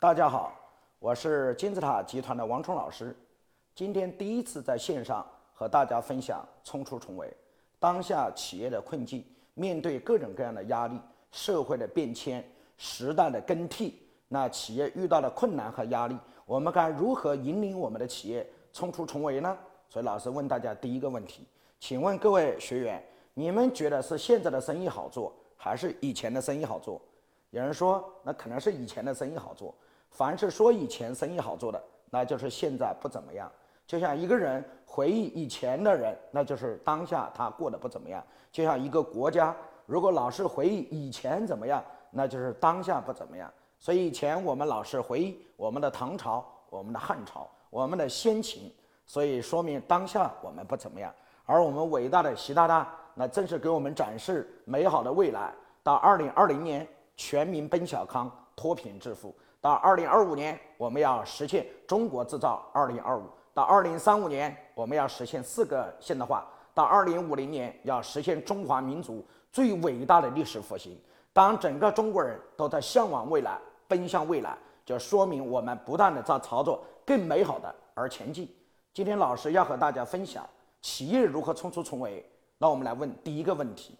大家好，我是金字塔集团的王冲老师。今天第一次在线上和大家分享冲出重围。当下企业的困境，面对各种各样的压力、社会的变迁、时代的更替，那企业遇到的困难和压力，我们该如何引领我们的企业冲出重围呢？所以老师问大家第一个问题，请问各位学员，你们觉得是现在的生意好做，还是以前的生意好做？有人说，那可能是以前的生意好做。凡是说以前生意好做的，那就是现在不怎么样。就像一个人回忆以前的人，那就是当下他过得不怎么样。就像一个国家，如果老是回忆以前怎么样，那就是当下不怎么样。所以以前我们老是回忆我们的唐朝、我们的汉朝、我们的先秦，所以说明当下我们不怎么样。而我们伟大的习大大，那正是给我们展示美好的未来。到二零二零年。全民奔小康，脱贫致富。到二零二五年，我们要实现中国制造二零二五；到二零三五年，我们要实现四个现代化；到二零五零年，要实现中华民族最伟大的历史复兴。当整个中国人都在向往未来，奔向未来，就说明我们不断的在朝着更美好的而前进。今天老师要和大家分享企业如何冲出重围。那我们来问第一个问题：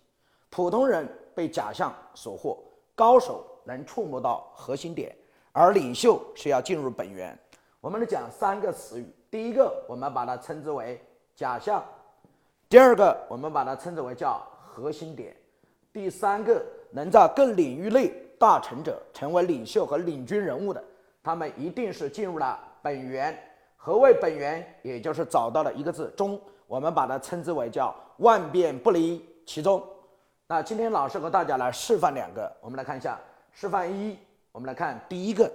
普通人被假象所惑。高手能触摸到核心点，而领袖是要进入本源。我们来讲三个词语：第一个，我们把它称之为假象；第二个，我们把它称之为叫核心点；第三个，能在各领域内大成者，成为领袖和领军人物的，他们一定是进入了本源。何谓本源？也就是找到了一个字“中”，我们把它称之为叫万变不离其中。那今天老师和大家来示范两个，我们来看一下示范一。我们来看第一个，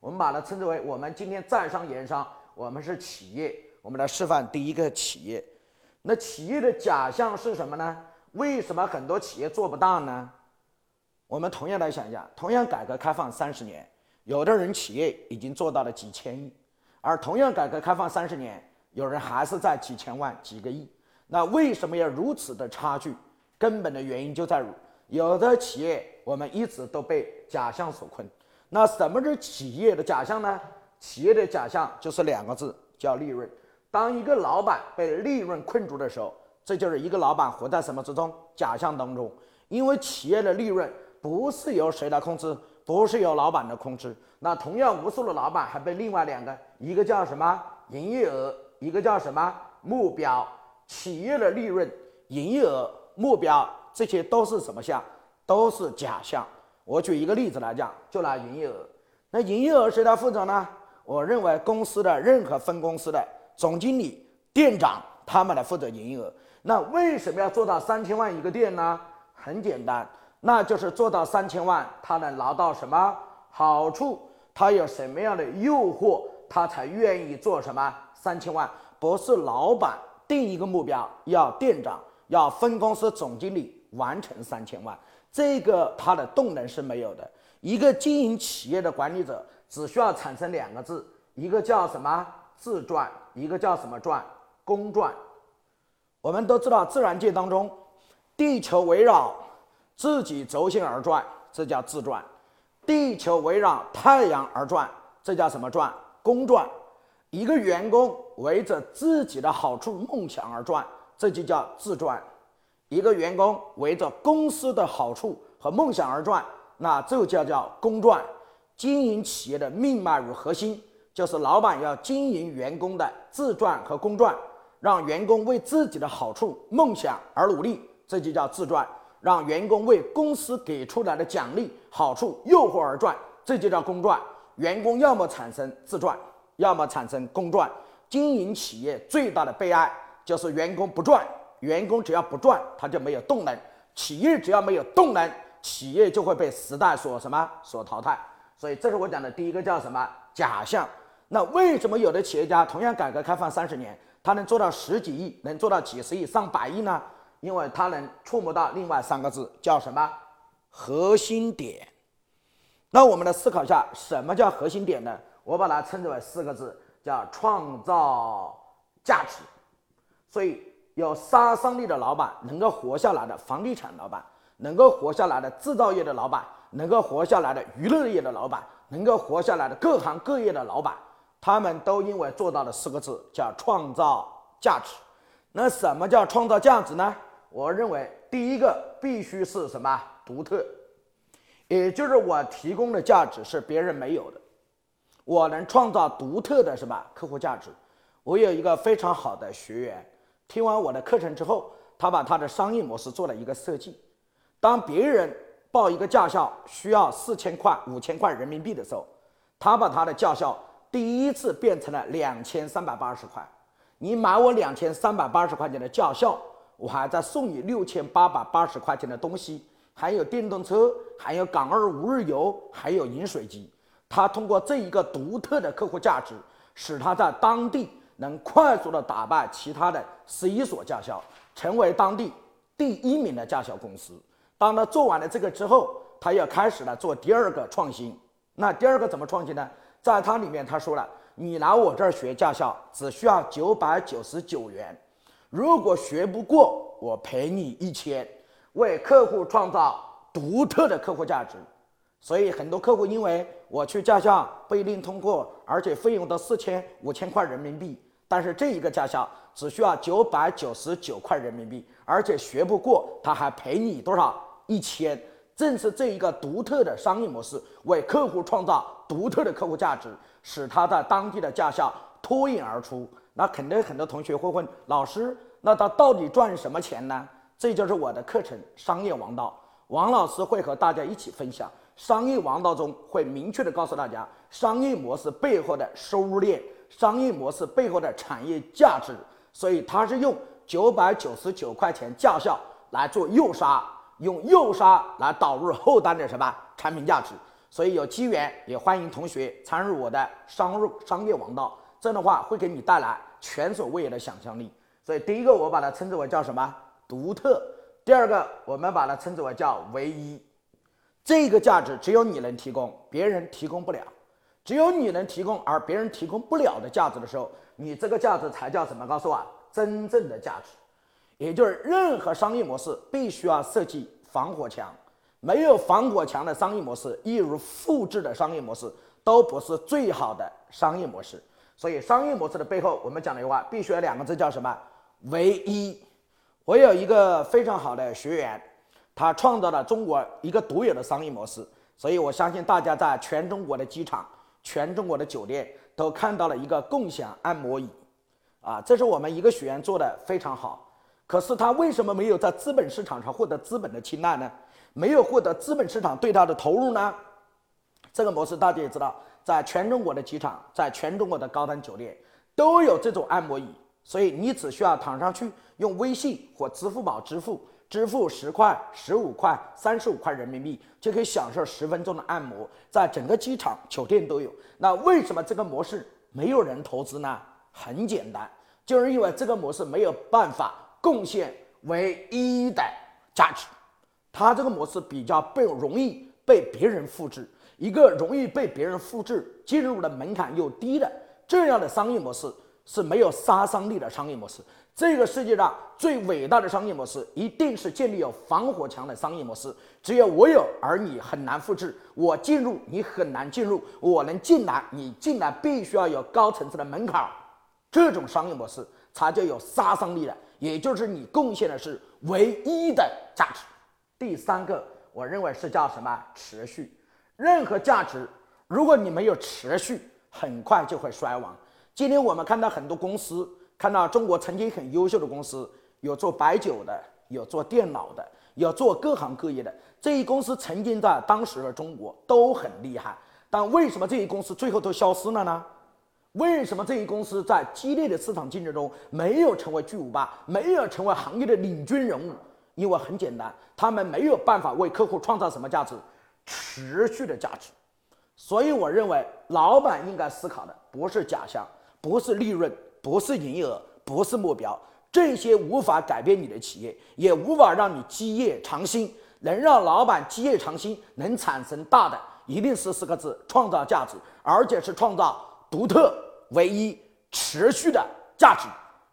我们把它称之为我们今天在商言商，我们是企业，我们来示范第一个企业。那企业的假象是什么呢？为什么很多企业做不大呢？我们同样来想一下，同样改革开放三十年，有的人企业已经做到了几千亿，而同样改革开放三十年，有人还是在几千万、几个亿。那为什么要如此的差距？根本的原因就在于，有的企业我们一直都被假象所困。那什么是企业的假象呢？企业的假象就是两个字，叫利润。当一个老板被利润困住的时候，这就是一个老板活在什么之中？假象当中。因为企业的利润不是由谁来控制，不是由老板的控制。那同样，无数的老板还被另外两个，一个叫什么营业额，一个叫什么目标。企业的利润、营业额。目标这些都是什么项？都是假象。我举一个例子来讲，就拿营业额。那营业额谁来负责呢？我认为公司的任何分公司的总经理、店长他们来负责营业额。那为什么要做到三千万一个店呢？很简单，那就是做到三千万，他能拿到什么好处？他有什么样的诱惑，他才愿意做什么三千万？不是老板定一个目标，要店长。要分公司总经理完成三千万，这个它的动能是没有的。一个经营企业的管理者只需要产生两个字，一个叫什么自转，一个叫什么转公转。我们都知道，自然界当中，地球围绕自己轴心而转，这叫自转；地球围绕太阳而转，这叫什么转？公转。一个员工围着自己的好处、梦想而转。这就叫自转，一个员工围着公司的好处和梦想而转，那这就叫公转。经营企业的命脉与核心，就是老板要经营员工的自转和公转，让员工为自己的好处、梦想而努力，这就叫自转；让员工为公司给出来的奖励、好处、诱惑而转，这就叫公转。员工要么产生自转，要么产生公转。经营企业最大的悲哀。就是员工不赚，员工只要不赚，他就没有动能。企业只要没有动能，企业就会被时代所什么所淘汰。所以这是我讲的第一个叫什么假象。那为什么有的企业家同样改革开放三十年，他能做到十几亿，能做到几十亿、上百亿呢？因为他能触摸到另外三个字，叫什么核心点。那我们来思考一下，什么叫核心点呢？我把它称之为四个字，叫创造价值。所以，有杀伤力的老板能够活下来的房地产老板，能够活下来的制造业的老板，能够活下来的娱乐业的老板，能够活下来的各行各业的老板，他们都因为做到了四个字，叫创造价值。那什么叫创造价值呢？我认为第一个必须是什么独特，也就是我提供的价值是别人没有的，我能创造独特的什么客户价值。我有一个非常好的学员，听完我的课程之后，他把他的商业模式做了一个设计。当别人报一个驾校需要四千块、五千块人民币的时候，他把他的驾校第一次变成了两千三百八十块。你买我两千三百八十块钱的驾校。我还在送你六千八百八十块钱的东西，还有电动车，还有港二五日游，还有饮水机。他通过这一个独特的客户价值，使他在当地能快速的打败其他的十一所驾校，成为当地第一名的驾校公司。当他做完了这个之后，他又开始了做第二个创新。那第二个怎么创新呢？在它里面他说了，你来我这儿学驾校只需要九百九十九元。如果学不过，我赔你一千，为客户创造独特的客户价值。所以很多客户因为我去驾校不一定通过，而且费用都四千、五千块人民币，但是这一个驾校只需要九百九十九块人民币，而且学不过他还赔你多少一千。正是这一个独特的商业模式，为客户创造独特的客户价值，使他在当地的驾校脱颖而出。那肯定很多同学会问老师，那他到底赚什么钱呢？这就是我的课程《商业王道》，王老师会和大家一起分享。商业王道中会明确的告诉大家，商业模式背后的收入链，商业模式背后的产业价值。所以他是用九百九十九块钱驾校来做诱杀，用诱杀来导入后端的什么产品价值。所以有机缘也欢迎同学参入我的商入商业王道，这样的话会给你带来。前所未有的想象力，所以第一个我把它称之为叫什么独特，第二个我们把它称之为叫唯一，这个价值只有你能提供，别人提供不了，只有你能提供，而别人提供不了的价值的时候，你这个价值才叫什么？告诉我，真正的价值，也就是任何商业模式必须要设计防火墙，没有防火墙的商业模式，一如复制的商业模式，都不是最好的商业模式。所以商业模式的背后，我们讲了一句话，必须要两个字，叫什么？唯一。我有一个非常好的学员，他创造了中国一个独有的商业模式。所以我相信大家在全中国的机场、全中国的酒店都看到了一个共享按摩椅，啊，这是我们一个学员做的非常好。可是他为什么没有在资本市场上获得资本的青睐呢？没有获得资本市场对他的投入呢？这个模式大家也知道。在全中国的机场，在全中国的高端酒店都有这种按摩椅，所以你只需要躺上去，用微信或支付宝支付，支付十块、十五块、三十五块人民币，就可以享受十分钟的按摩，在整个机场、酒店都有。那为什么这个模式没有人投资呢？很简单，就是因为这个模式没有办法贡献唯一的价值，它这个模式比较被容易被别人复制。一个容易被别人复制、进入的门槛又低的这样的商业模式是没有杀伤力的商业模式。这个世界上最伟大的商业模式，一定是建立有防火墙的商业模式。只有我有，而你很难复制；我进入，你很难进入；我能进来，你进来必须要有高层次的门槛。这种商业模式才叫有杀伤力的，也就是你贡献的是唯一的价值。第三个，我认为是叫什么？持续。任何价值，如果你没有持续，很快就会衰亡。今天我们看到很多公司，看到中国曾经很优秀的公司，有做白酒的，有做电脑的，有做各行各业的。这些公司曾经在当时的中国都很厉害，但为什么这些公司最后都消失了呢？为什么这些公司在激烈的市场竞争中没有成为巨无霸，没有成为行业的领军人物？因为很简单，他们没有办法为客户创造什么价值。持续的价值，所以我认为老板应该思考的不是假象，不是利润，不是营业额，不是目标，这些无法改变你的企业，也无法让你基业长新。能让老板基业长新，能产生大的，一定是四个字：创造价值，而且是创造独特、唯一、持续的价值。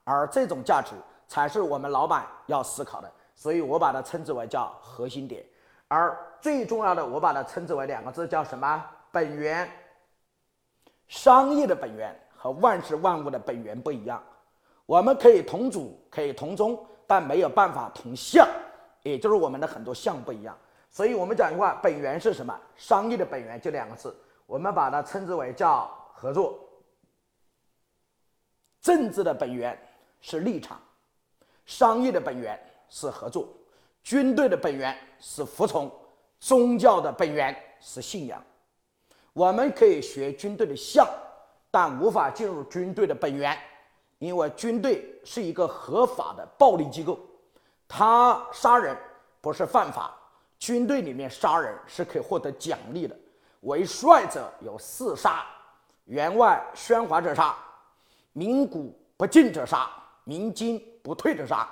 而这种价值才是我们老板要思考的，所以我把它称之为叫核心点。而最重要的，我把它称之为两个字，叫什么？本源。商业的本源和万事万物的本源不一样。我们可以同祖，可以同宗，但没有办法同相，也就是我们的很多相不一样。所以我们讲一句话，本源是什么？商业的本源就两个字，我们把它称之为叫合作。政治的本源是立场，商业的本源是合作，军队的本源是服从，宗教的本源是信仰。我们可以学军队的相，但无法进入军队的本源，因为军队是一个合法的暴力机构，他杀人不是犯法。军队里面杀人是可以获得奖励的，为帅者有四杀：员外喧哗者杀，鸣鼓不进者杀，鸣金不退者杀。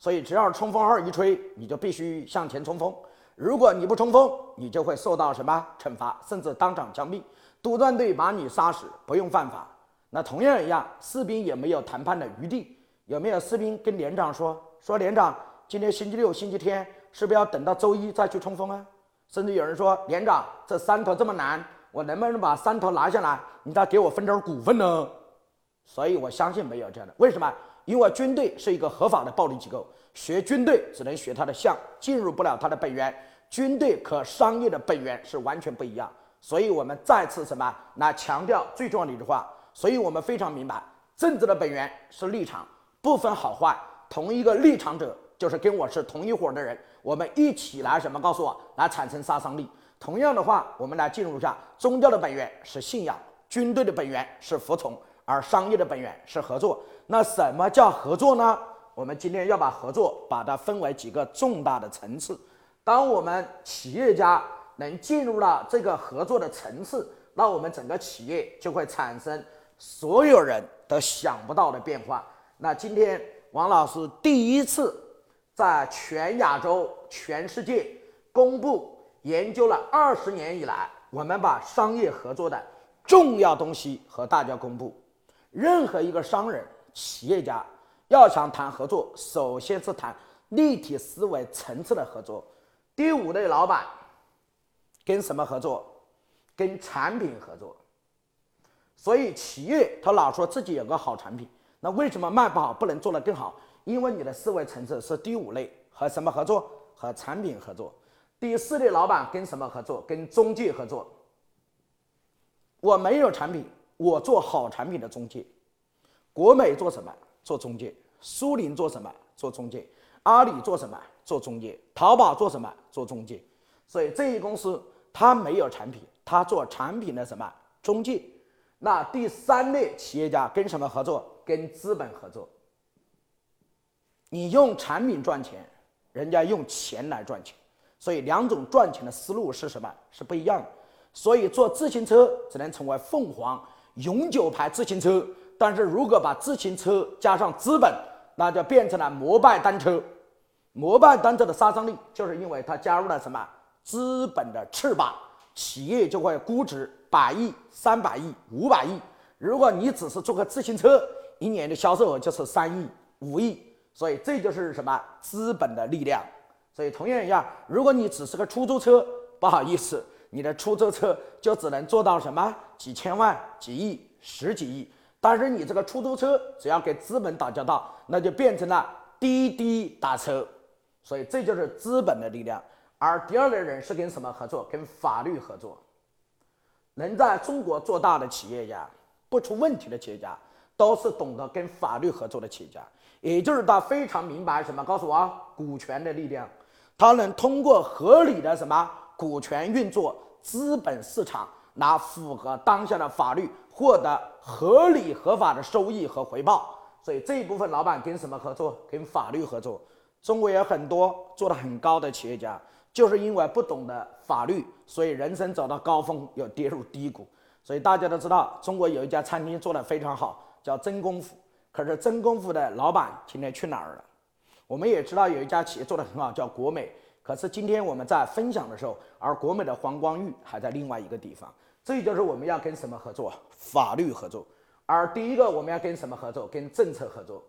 所以只要冲锋号一吹，你就必须向前冲锋。如果你不冲锋，你就会受到什么惩罚，甚至当场枪毙。督战队把你杀死，不用犯法。那同样一样，士兵也没有谈判的余地。有没有士兵跟连长说：“说连长，今天星期六、星期天，是不是要等到周一再去冲锋啊？”甚至有人说：“连长，这山头这么难，我能不能把山头拿下来？你再给我分点股份呢？”所以我相信没有这样的。为什么？因为军队是一个合法的暴力机构。学军队只能学它的相，进入不了它的本源。军队和商业的本源是完全不一样，所以我们再次什么来强调最重要的一句话。所以我们非常明白，政治的本源是立场，不分好坏，同一个立场者就是跟我是同一伙的人，我们一起来什么？告诉我，来产生杀伤力。同样的话，我们来进入一下，宗教的本源是信仰，军队的本源是服从，而商业的本源是合作。那什么叫合作呢？我们今天要把合作把它分为几个重大的层次。当我们企业家能进入了这个合作的层次，那我们整个企业就会产生所有人都想不到的变化。那今天王老师第一次在全亚洲、全世界公布研究了二十年以来，我们把商业合作的重要东西和大家公布。任何一个商人、企业家。要想谈合作，首先是谈立体思维层次的合作。第五类老板跟什么合作？跟产品合作。所以企业他老说自己有个好产品，那为什么卖不好，不能做得更好？因为你的思维层次是第五类，和什么合作？和产品合作。第四类老板跟什么合作？跟中介合作。我没有产品，我做好产品的中介。国美做什么？做中介，苏宁做什么？做中介，阿里做什么？做中介，淘宝做什么？做中介。所以这一公司他没有产品，他做产品的什么中介？那第三类企业家跟什么合作？跟资本合作。你用产品赚钱，人家用钱来赚钱，所以两种赚钱的思路是什么？是不一样的。所以做自行车只能成为凤凰永久牌自行车。但是如果把自行车加上资本，那就变成了摩拜单车。摩拜单车的杀伤力，就是因为它加入了什么资本的翅膀，企业就会估值百亿、三百亿、五百亿。如果你只是做个自行车，一年的销售额就是三亿、五亿。所以这就是什么资本的力量。所以同样一样，如果你只是个出租车，不好意思，你的出租车就只能做到什么几千万、几亿、十几亿。但是你这个出租车只要跟资本打交道，那就变成了滴滴打车，所以这就是资本的力量。而第二类人是跟什么合作？跟法律合作。能在中国做大的企业家，不出问题的企业家，都是懂得跟法律合作的企业家。也就是他非常明白什么？告诉我，股权的力量，他能通过合理的什么股权运作，资本市场。拿符合当下的法律，获得合理合法的收益和回报。所以这一部分老板跟什么合作？跟法律合作。中国有很多做的很高的企业家，就是因为不懂得法律，所以人生走到高峰又跌入低谷。所以大家都知道，中国有一家餐厅做得非常好，叫真功夫。可是真功夫的老板今天去哪儿了？我们也知道有一家企业做得很好，叫国美。可是今天我们在分享的时候，而国美的黄光裕还在另外一个地方。这就是我们要跟什么合作？法律合作。而第一个我们要跟什么合作？跟政策合作。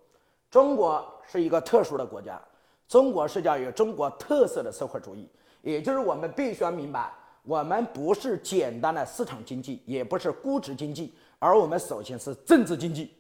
中国是一个特殊的国家，中国是叫有中国特色的社会主义，也就是我们必须要明白，我们不是简单的市场经济，也不是估值经济，而我们首先是政治经济。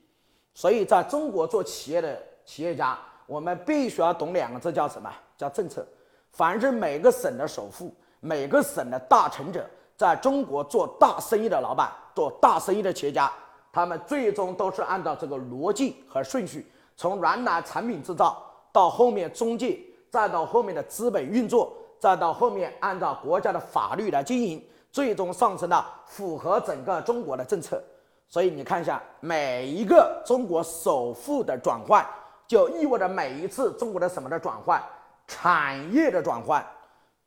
所以，在中国做企业的企业家，我们必须要懂两个字，叫什么？叫政策。凡是每个省的首富、每个省的大成者，在中国做大生意的老板、做大生意的企业家，他们最终都是按照这个逻辑和顺序，从原来产品制造到后面中介，再到后面的资本运作，再到后面按照国家的法律来经营，最终上升到符合整个中国的政策。所以你看一下，每一个中国首富的转换，就意味着每一次中国的什么的转换。产业的转换，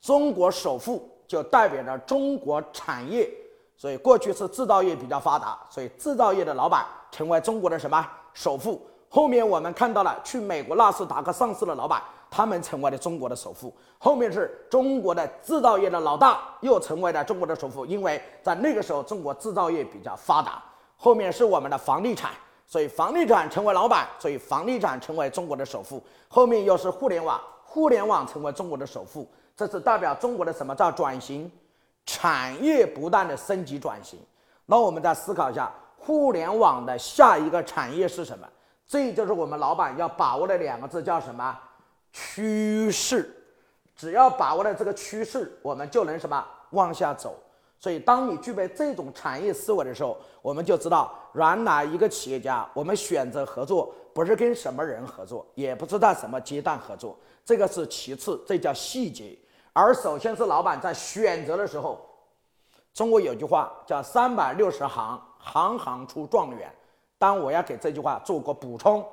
中国首富就代表着中国产业，所以过去是制造业比较发达，所以制造业的老板成为中国的什么首富。后面我们看到了去美国纳斯达克上市的老板，他们成为了中国的首富。后面是中国的制造业的老大又成为了中国的首富，因为在那个时候中国制造业比较发达。后面是我们的房地产，所以房地产成为老板，所以房地产成为中国的首富。后面又是互联网。互联网成为中国的首富，这是代表中国的什么叫转型？产业不断的升级转型。那我们再思考一下，互联网的下一个产业是什么？这就是我们老板要把握的两个字，叫什么？趋势。只要把握了这个趋势，我们就能什么往下走。所以，当你具备这种产业思维的时候，我们就知道，原来一个企业家，我们选择合作，不是跟什么人合作，也不是在什么阶段合作。这个是其次，这叫细节。而首先是老板在选择的时候，中国有句话叫“三百六十行，行行出状元”。当我要给这句话做个补充，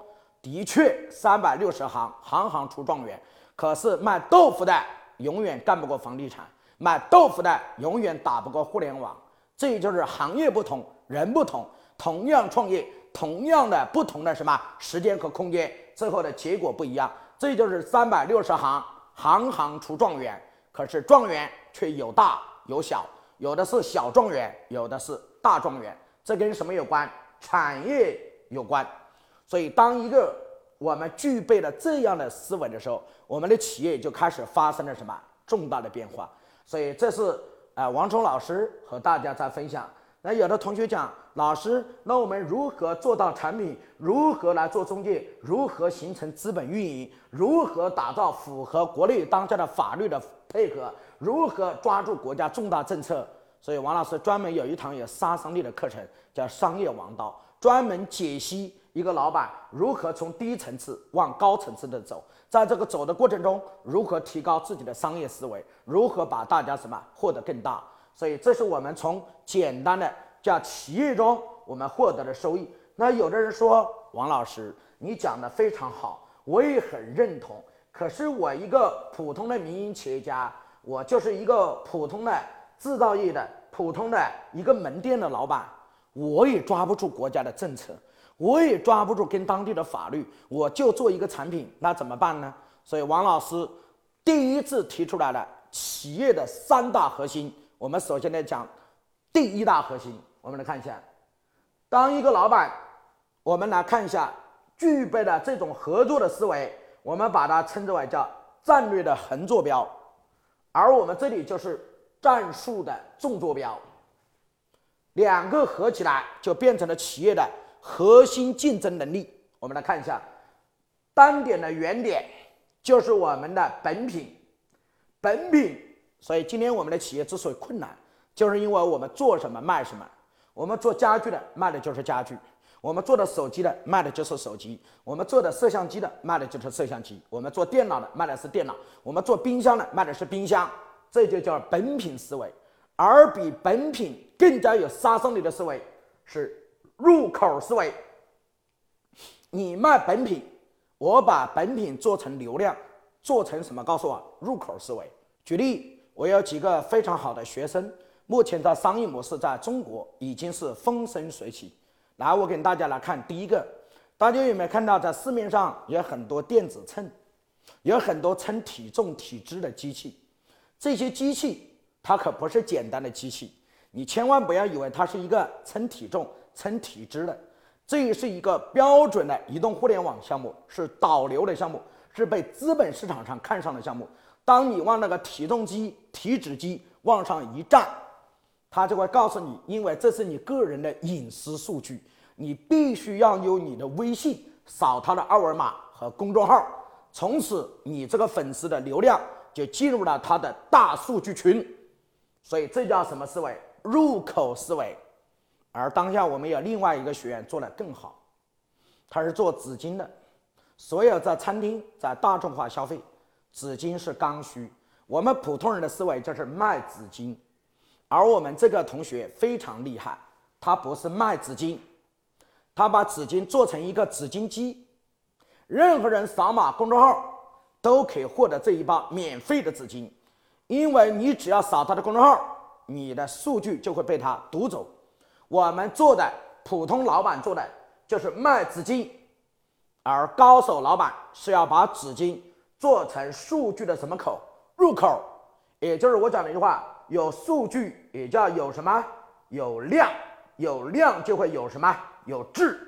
的确，三百六十行，行行出状元。可是卖豆腐的永远干不过房地产，卖豆腐的永远打不过互联网。这就是行业不同，人不同，同样创业，同样的不同的什么时间和空间，最后的结果不一样。这就是三百六十行，行行出状元。可是状元却有大有小，有的是小状元，有的是大状元。这跟什么有关？产业有关。所以，当一个我们具备了这样的思维的时候，我们的企业就开始发生了什么重大的变化。所以，这是啊，王冲老师和大家在分享。那有的同学讲，老师，那我们如何做到产品？如何来做中介？如何形成资本运营？如何打造符合国内当下的法律的配合？如何抓住国家重大政策？所以王老师专门有一堂有杀伤力的课程，叫商业王道，专门解析一个老板如何从低层次往高层次的走，在这个走的过程中，如何提高自己的商业思维，如何把大家什么获得更大。所以，这是我们从简单的叫企业中我们获得的收益。那有的人说，王老师，你讲的非常好，我也很认同。可是我一个普通的民营企业家，我就是一个普通的制造业的普通的一个门店的老板，我也抓不住国家的政策，我也抓不住跟当地的法律，我就做一个产品，那怎么办呢？所以，王老师第一次提出来了企业的三大核心。我们首先来讲第一大核心，我们来看一下，当一个老板，我们来看一下具备了这种合作的思维，我们把它称之为叫战略的横坐标，而我们这里就是战术的纵坐标，两个合起来就变成了企业的核心竞争能力。我们来看一下，单点的原点就是我们的本品，本品。所以今天我们的企业之所以困难，就是因为我们做什么卖什么。我们做家具的卖的就是家具，我们做的手机的卖的就是手机，我们做的摄像机的卖的就是摄像机，我们做电脑的卖的是电脑，我们做冰箱的卖的是冰箱。这就叫本品思维。而比本品更加有杀伤力的思维是入口思维。你卖本品，我把本品做成流量，做成什么？告诉我，入口思维。举例。我有几个非常好的学生，目前的商业模式在中国已经是风生水起。来，我给大家来看第一个，大家有没有看到，在市面上有很多电子秤，有很多称体重、体脂的机器。这些机器它可不是简单的机器，你千万不要以为它是一个称体重、称体脂的，这是一个标准的移动互联网项目，是导流的项目，是被资本市场上看上的项目。当你往那个体重机、体脂机往上一站，他就会告诉你，因为这是你个人的隐私数据，你必须要用你的微信扫他的二维码和公众号，从此你这个粉丝的流量就进入了他的大数据群。所以这叫什么思维？入口思维。而当下我们有另外一个学员做得更好，他是做纸巾的。所有在餐厅在大众化消费，纸巾是刚需。我们普通人的思维就是卖纸巾，而我们这个同学非常厉害，他不是卖纸巾，他把纸巾做成一个纸巾机，任何人扫码公众号都可以获得这一包免费的纸巾，因为你只要扫他的公众号，你的数据就会被他读走。我们做的普通老板做的就是卖纸巾，而高手老板是要把纸巾做成数据的什么口入口，也就是我讲的一句话：有数据也叫有什么有量，有量就会有什么有质，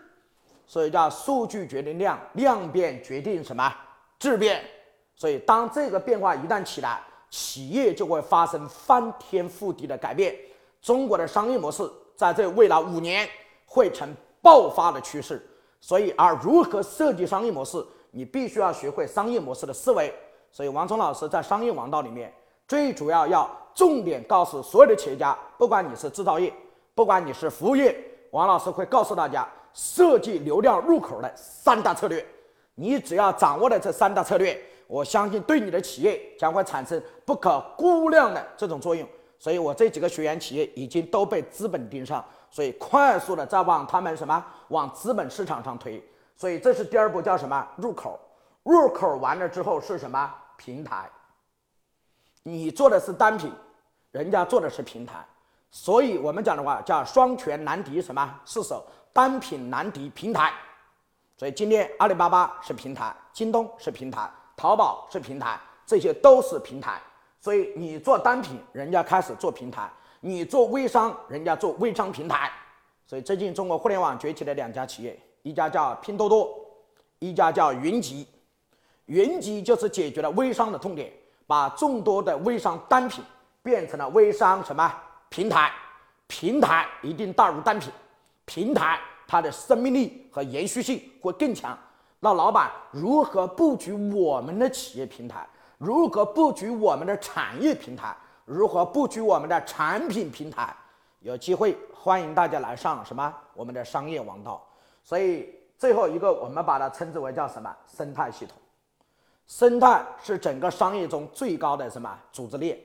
所以叫数据决定量，量变决定什么质变。所以当这个变化一旦起来，企业就会发生翻天覆地的改变。中国的商业模式。在这未来五年会成爆发的趋势，所以而如何设计商业模式，你必须要学会商业模式的思维。所以王聪老师在商业王道里面，最主要要重点告诉所有的企业家，不管你是制造业，不管你是服务业，王老师会告诉大家设计流量入口的三大策略。你只要掌握了这三大策略，我相信对你的企业将会产生不可估量的这种作用。所以我这几个学员企业已经都被资本盯上，所以快速的在往他们什么往资本市场上推。所以这是第二步，叫什么入口？入口完了之后是什么平台？你做的是单品，人家做的是平台。所以我们讲的话叫双拳难敌什么四手，单品难敌平台。所以今天阿里巴巴是平台，京东是平台，淘宝是平台，这些都是平台。所以你做单品，人家开始做平台；你做微商，人家做微商平台。所以最近中国互联网崛起的两家企业，一家叫拼多多，一家叫云集。云集就是解决了微商的痛点，把众多的微商单品变成了微商什么平台？平台一定大于单品，平台它的生命力和延续性会更强。那老板如何布局我们的企业平台？如何布局我们的产业平台？如何布局我们的产品平台？有机会欢迎大家来上什么我们的商业王道。所以最后一个，我们把它称之为叫什么生态系统？生态是整个商业中最高的什么组织链？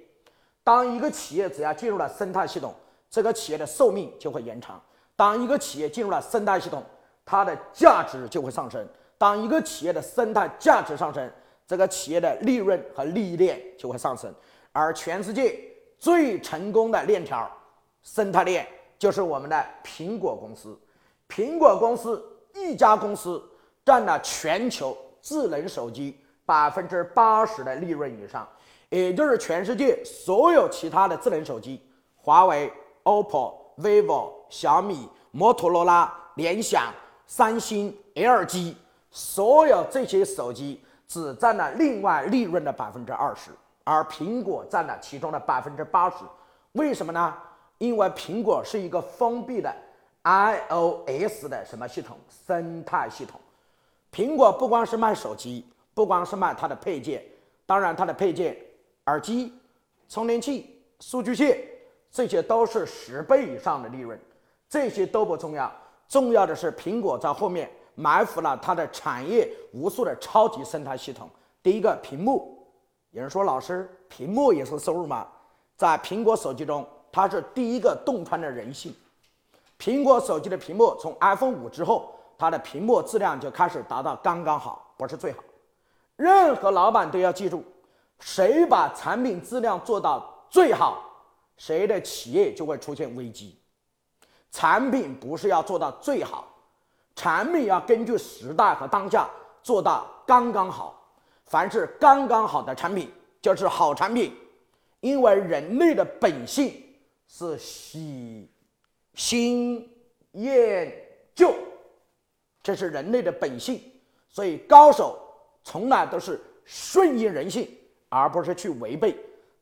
当一个企业只要进入了生态系统，这个企业的寿命就会延长。当一个企业进入了生态系统，它的价值就会上升。当一个企业的生态价值上升，这个企业的利润和利益链就会上升，而全世界最成功的链条生态链就是我们的苹果公司。苹果公司一家公司占了全球智能手机百分之八十的利润以上，也就是全世界所有其他的智能手机，华为、OPPO、vivo、小米、摩托罗拉、联想、三星、LG，所有这些手机。只占了另外利润的百分之二十，而苹果占了其中的百分之八十。为什么呢？因为苹果是一个封闭的 iOS 的什么系统生态系统。苹果不光是卖手机，不光是卖它的配件，当然它的配件、耳机、充电器、数据线，这些都是十倍以上的利润。这些都不重要，重要的是苹果在后面。埋伏了它的产业无数的超级生态系统。第一个屏幕，有人说老师，屏幕也是收入吗？在苹果手机中，它是第一个洞穿的人性。苹果手机的屏幕从 iPhone 五之后，它的屏幕质量就开始达到刚刚好，不是最好。任何老板都要记住，谁把产品质量做到最好，谁的企业就会出现危机。产品不是要做到最好。产品要根据时代和当下做到刚刚好。凡是刚刚好的产品就是好产品，因为人类的本性是喜新厌旧，这是人类的本性。所以高手从来都是顺应人性，而不是去违背。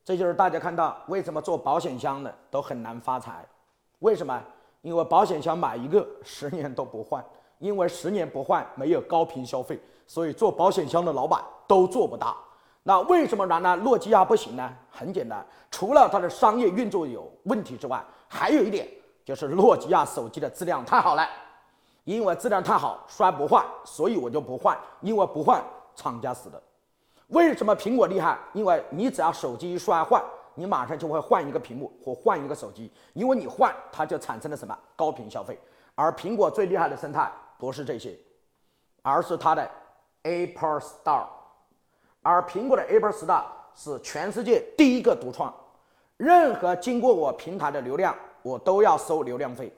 这就是大家看到为什么做保险箱的都很难发财，为什么？因为保险箱买一个十年都不换，因为十年不换没有高频消费，所以做保险箱的老板都做不大。那为什么原来诺基亚不行呢？很简单，除了它的商业运作有问题之外，还有一点就是诺基亚手机的质量太好了。因为质量太好，摔不坏，所以我就不换。因为不换，厂家死的。为什么苹果厉害？因为你只要手机一摔坏，你马上就会换一个屏幕或换一个手机。因为你换，它就产生了什么高频消费。而苹果最厉害的生态不是这些，而是它的 Apple Store。而苹果的 Apple Store 是全世界第一个独创，任何经过我平台的流量，我都要收流量费；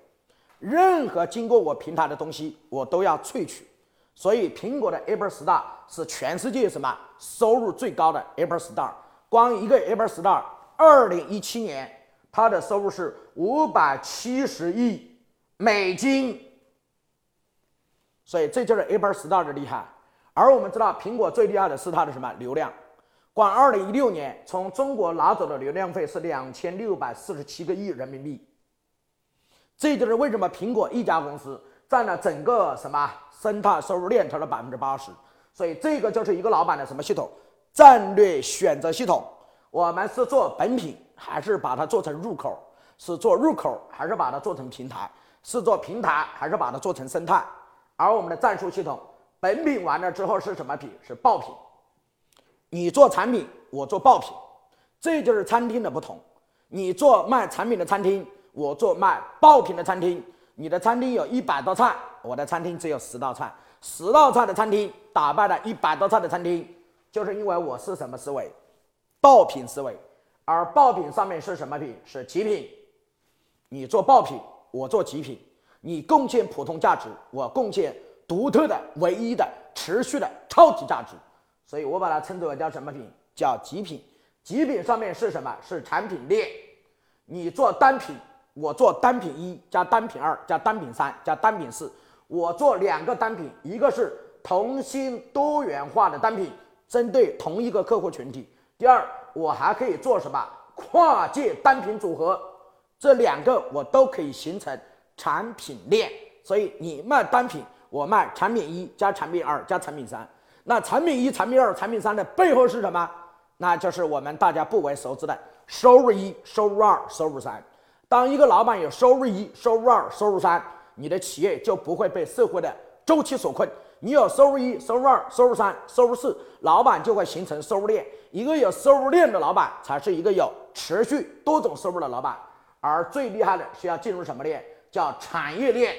任何经过我平台的东西，我都要萃取。所以，苹果的 Apple Store 是全世界什么收入最高的 Apple Store？光一个 Apple Store，二零一七年它的收入是五百七十亿美金。所以，这就是 Apple Store 的厉害。而我们知道，苹果最厉害的是它的什么流量？光二零一六年从中国拿走的流量费是两千六百四十七个亿人民币。这就是为什么苹果一家公司占了整个什么生态收入链条的百分之八十。所以这个就是一个老板的什么系统？战略选择系统。我们是做本品，还是把它做成入口？是做入口，还是把它做成平台？是做平台，还是把它做成生态？而我们的战术系统。本品完了之后是什么品？是爆品。你做产品，我做爆品，这就是餐厅的不同。你做卖产品的餐厅，我做卖爆品的餐厅。你的餐厅有一百道菜，我的餐厅只有十道菜。十道菜的餐厅打败了一百道菜的餐厅，就是因为我是什么思维？爆品思维。而爆品上面是什么品？是极品。你做爆品，我做极品。你贡献普通价值，我贡献。独特的、唯一的、持续的超级价值，所以我把它称之为叫什么品？叫极品。极品上面是什么？是产品链。你做单品，我做单品一加单品二加单品三加单品四。我做两个单品，一个是同心多元化的单品，针对同一个客户群体。第二，我还可以做什么？跨界单品组合。这两个我都可以形成产品链。所以你卖单品。我卖产品一加产品二加产品三，那产品一、产品二、产品三的背后是什么？那就是我们大家不为熟知的收入一、收入二、收入三。当一个老板有收入一、收入二、收入三，你的企业就不会被社会的周期所困。你有收入一、收入二、收入三、收入四，老板就会形成收入链。一个有收入链的老板，才是一个有持续多种收入的老板。而最厉害的是要进入什么链？叫产业链。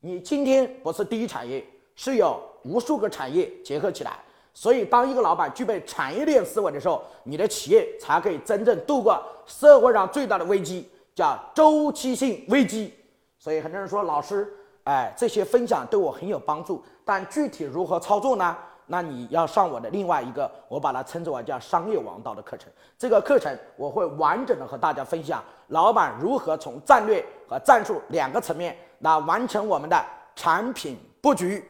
你今天不是第一产业，是有无数个产业结合起来，所以当一个老板具备产业链思维的时候，你的企业才可以真正度过社会上最大的危机，叫周期性危机。所以很多人说，老师，哎，这些分享对我很有帮助，但具体如何操作呢？那你要上我的另外一个，我把它称之为叫商业王道的课程。这个课程我会完整的和大家分享，老板如何从战略和战术两个层面。来完成我们的产品布局。